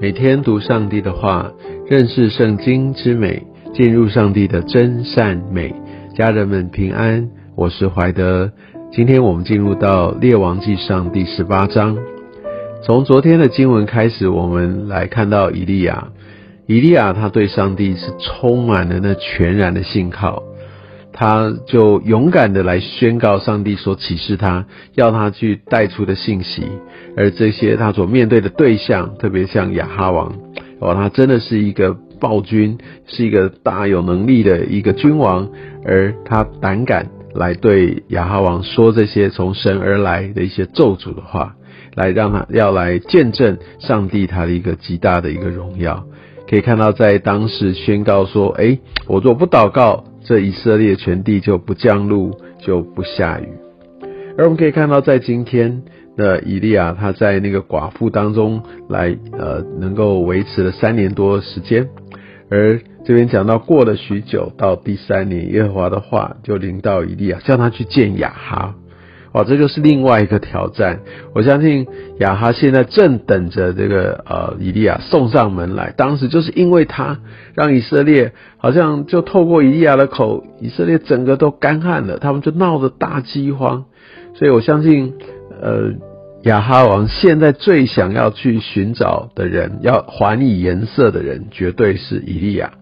每天读上帝的话，认识圣经之美，进入上帝的真善美。家人们平安，我是怀德。今天我们进入到列王记上第十八章。从昨天的经文开始，我们来看到以利亚。以利亚他对上帝是充满了那全然的信靠。他就勇敢的来宣告上帝所启示他要他去带出的信息，而这些他所面对的对象，特别像亚哈王，哦，他真的是一个暴君，是一个大有能力的一个君王，而他胆敢来对亚哈王说这些从神而来的一些咒诅的话，来让他要来见证上帝他的一个极大的一个荣耀。可以看到在当时宣告说，哎，我若不祷告。这以色列全地就不降露，就不下雨。而我们可以看到，在今天的以利亚，他在那个寡妇当中来，呃，能够维持了三年多的时间。而这边讲到过了许久，到第三年，耶和华的话就临到以利亚，叫他去见雅哈。哇，这就是另外一个挑战。我相信亚哈现在正等着这个呃以利亚送上门来。当时就是因为他让以色列好像就透过以利亚的口，以色列整个都干旱了，他们就闹着大饥荒。所以我相信，呃，亚哈王现在最想要去寻找的人，要还以颜色的人，绝对是以利亚。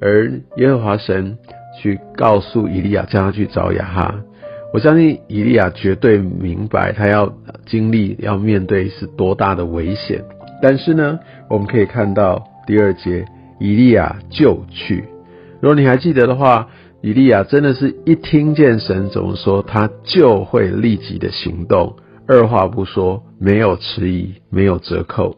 而耶和华神去告诉以利亚，叫他去找亚哈。我相信以利亚绝对明白他要经历、要面对是多大的危险。但是呢，我们可以看到第二节，以利亚就去。如果你还记得的话，以利亚真的是一听见神怎么说，他就会立即的行动，二话不说，没有迟疑，没有折扣。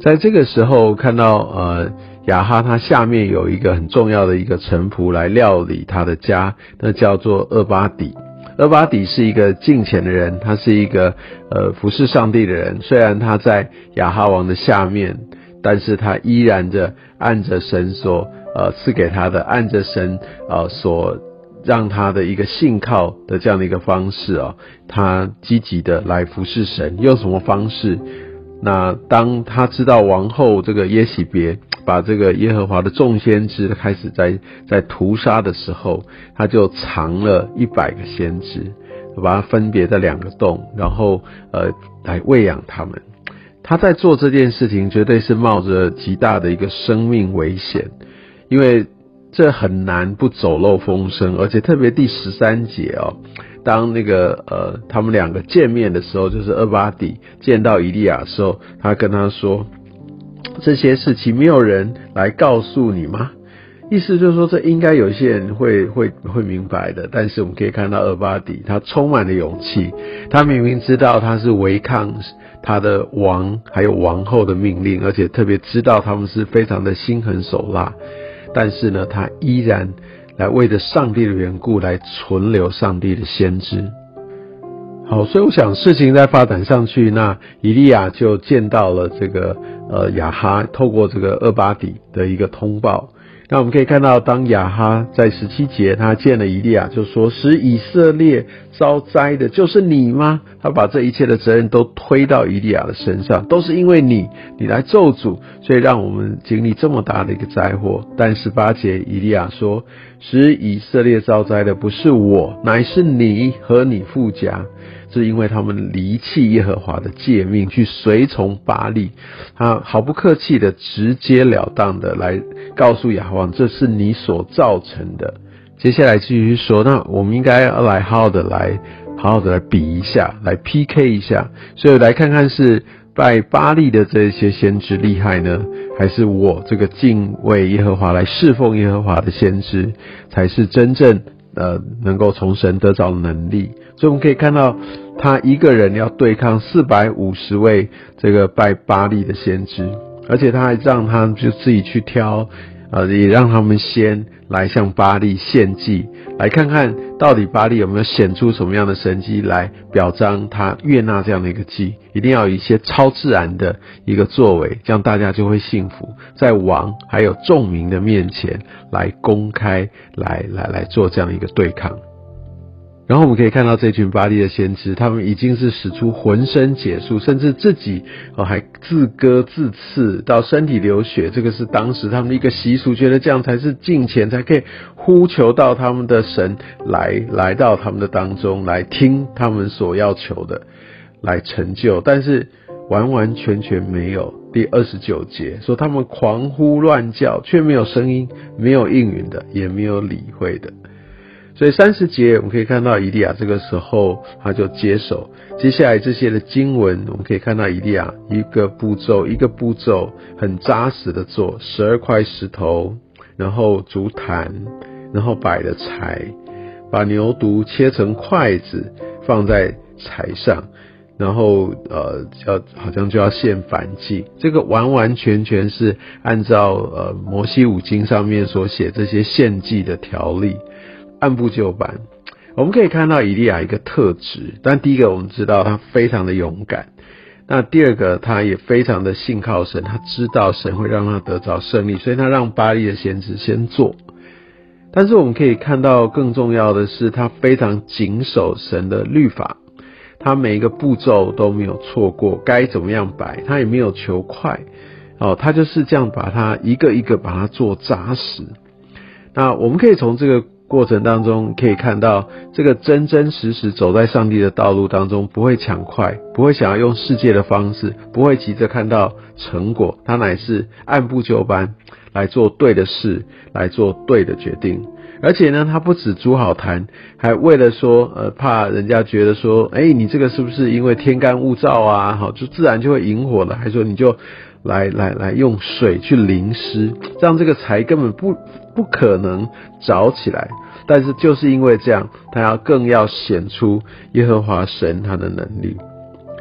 在这个时候，看到呃亚哈他下面有一个很重要的一个臣仆来料理他的家，那叫做厄巴底。厄巴底是一个敬虔的人，他是一个呃服侍上帝的人。虽然他在亚哈王的下面，但是他依然着按着神所呃赐给他的，按着神呃所让他的一个信靠的这样的一个方式啊，他积极的来服侍神。用什么方式？那当他知道王后这个耶喜别 把这个耶和华的众先知开始在在屠杀的时候，他就藏了一百个先知，把它分别在两个洞，然后呃来喂养他们。他在做这件事情，绝对是冒着极大的一个生命危险，因为这很难不走漏风声，而且特别第十三节哦。当那个呃，他们两个见面的时候，就是厄巴底见到以利亚的时候，他跟他说：“这些事情没有人来告诉你吗？”意思就是说，这应该有些人会会会明白的。但是我们可以看到厄巴底，他充满了勇气，他明明知道他是违抗他的王还有王后的命令，而且特别知道他们是非常的心狠手辣，但是呢，他依然。来为着上帝的缘故来存留上帝的先知，好，所以我想事情在发展上去，那以利亚就见到了这个呃雅哈，透过这个厄巴底的一个通报。那我们可以看到，当亚哈在十七节，他见了以利亚，就说：“使以色列遭灾的，就是你吗？”他把这一切的责任都推到以利亚的身上，都是因为你，你来咒诅，所以让我们经历这么大的一个灾祸。但十八节，以利亚说：“使以色列遭灾的不是我，乃是你和你父家。”是因为他们离弃耶和华的诫命，去随从巴利，他毫不客气的、直截了当的来告诉亚王，这是你所造成的。接下来继续说，那我们应该要来好好的来，好好的来比一下，来 PK 一下，所以来看看是拜巴利的这些先知厉害呢，还是我这个敬畏耶和华来侍奉耶和华的先知才是真正呃能够从神得着能力？所以我们可以看到。他一个人要对抗四百五十位这个拜巴利的先知，而且他还让他就自己去挑，呃，也让他们先来向巴利献祭，来看看到底巴利有没有显出什么样的神迹来表彰他悦纳这样的一个祭，一定要有一些超自然的一个作为，这样大家就会幸福，在王还有众民的面前来公开来来来做这样一个对抗。然后我们可以看到这群巴利的先知，他们已经是使出浑身解数，甚至自己哦还自割自刺到身体流血。这个是当时他们的一个习俗，觉得这样才是敬虔，才可以呼求到他们的神来来到他们的当中来听他们所要求的来成就。但是完完全全没有。第二十九节说他们狂呼乱叫，却没有声音，没有应允的，也没有理会的。所以三十节我们可以看到，以利亚这个时候他就接手。接下来这些的经文，我们可以看到以利亚一个步骤一个步骤很扎实的做，十二块石头，然后竹坛，然后摆了柴，把牛犊切成筷子放在柴上，然后呃要好像就要献反祭。这个完完全全是按照呃摩西五经上面所写这些献祭的条例。按部就班，我们可以看到以利亚一个特质。但第一个，我们知道他非常的勇敢；那第二个，他也非常的信靠神，他知道神会让他得着胜利，所以他让巴利的先知先做。但是我们可以看到，更重要的是，他非常谨守神的律法，他每一个步骤都没有错过，该怎么样摆，他也没有求快哦，他就是这样把它一个一个把它做扎实。那我们可以从这个。过程当中可以看到，这个真真实实走在上帝的道路当中，不会抢快，不会想要用世界的方式，不会急着看到成果，他乃是按部就班来做对的事，来做对的决定。而且呢，他不止煮好谈，还为了说，呃，怕人家觉得说，哎，你这个是不是因为天干物燥啊？好，就自然就会引火了。还说你就来来来用水去淋湿，这样这个柴根本不。不可能着起来，但是就是因为这样，他要更要显出耶和华神他的能力。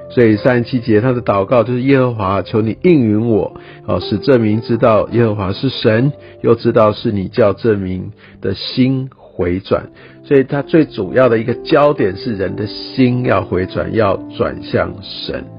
所以三十七节他的祷告就是耶和华，求你应允我，哦，使证明知道耶和华是神，又知道是你叫证明的心回转。所以他最主要的一个焦点是人的心要回转，要转向神。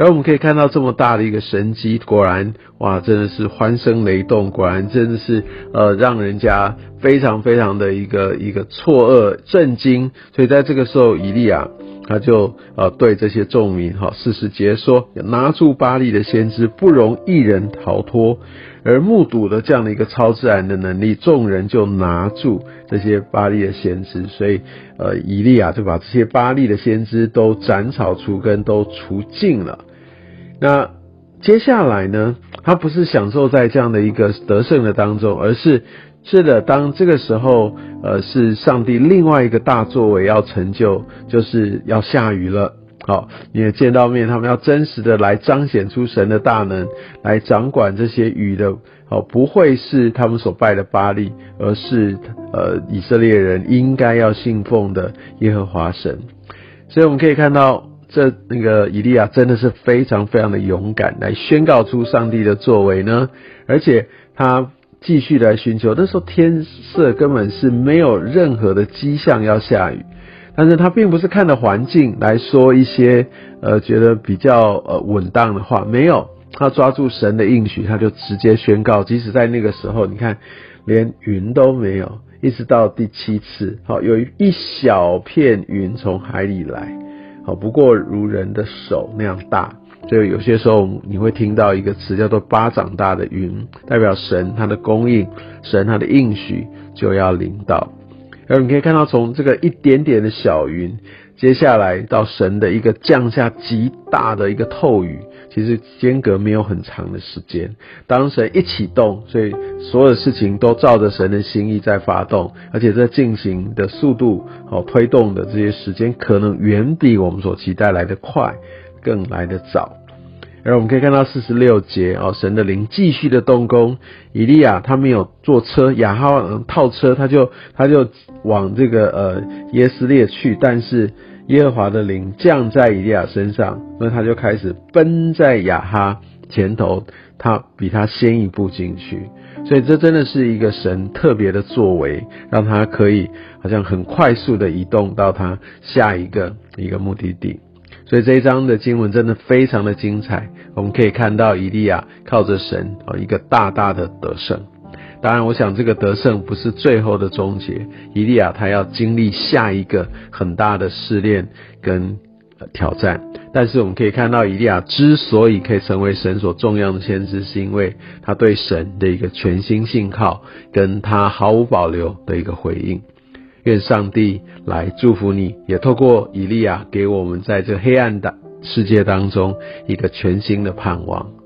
而我们可以看到这么大的一个神机，果然哇，真的是欢声雷动，果然真的是呃，让人家非常非常的一个一个错愕震惊。所以在这个时候，以利亚他就呃对这些众民哈四十节说：拿住巴利的先知，不容一人逃脱。而目睹了这样的一个超自然的能力，众人就拿住这些巴利的先知，所以呃，以利亚就把这些巴利的先知都斩草除根，都除尽了。那接下来呢，他不是享受在这样的一个得胜的当中，而是是的，当这个时候，呃，是上帝另外一个大作为要成就，就是要下雨了。好，你也见到面，他们要真实的来彰显出神的大能，来掌管这些雨的。好，不会是他们所拜的巴利，而是呃以色列人应该要信奉的耶和华神。所以我们可以看到，这那个以利亚真的是非常非常的勇敢，来宣告出上帝的作为呢。而且他继续来寻求，那时候天色根本是没有任何的迹象要下雨。但是他并不是看着环境来说一些呃觉得比较呃稳当的话，没有，他抓住神的应许，他就直接宣告，即使在那个时候，你看连云都没有，一直到第七次，好有一小片云从海里来，好不过如人的手那样大，所以有些时候你会听到一个词叫做巴掌大的云，代表神他的供应，神他的应许就要临到。而你可以看到，从这个一点点的小云，接下来到神的一个降下极大的一个透雨，其实间隔没有很长的时间。当神一启动，所以所有事情都照着神的心意在发动，而且在进行的速度哦，推动的这些时间，可能远比我们所期待来的快，更来的早。而我们可以看到四十六节哦，神的灵继续的动工。以利亚他没有坐车，亚哈套车，他就他就往这个呃耶斯列去。但是耶和华的灵降在以利亚身上，那他就开始奔在亚哈前头，他比他先一步进去。所以这真的是一个神特别的作为，让他可以好像很快速的移动到他下一个一个目的地。所以这一章的经文真的非常的精彩，我们可以看到以利亚靠着神哦一个大大的得胜。当然，我想这个得胜不是最后的终结，以利亚他要经历下一个很大的试炼跟挑战。但是我们可以看到，以利亚之所以可以成为神所重要的先知，是因为他对神的一个全心信靠，跟他毫无保留的一个回应。愿上帝来祝福你，也透过以利亚给我们在这黑暗的世界当中一个全新的盼望。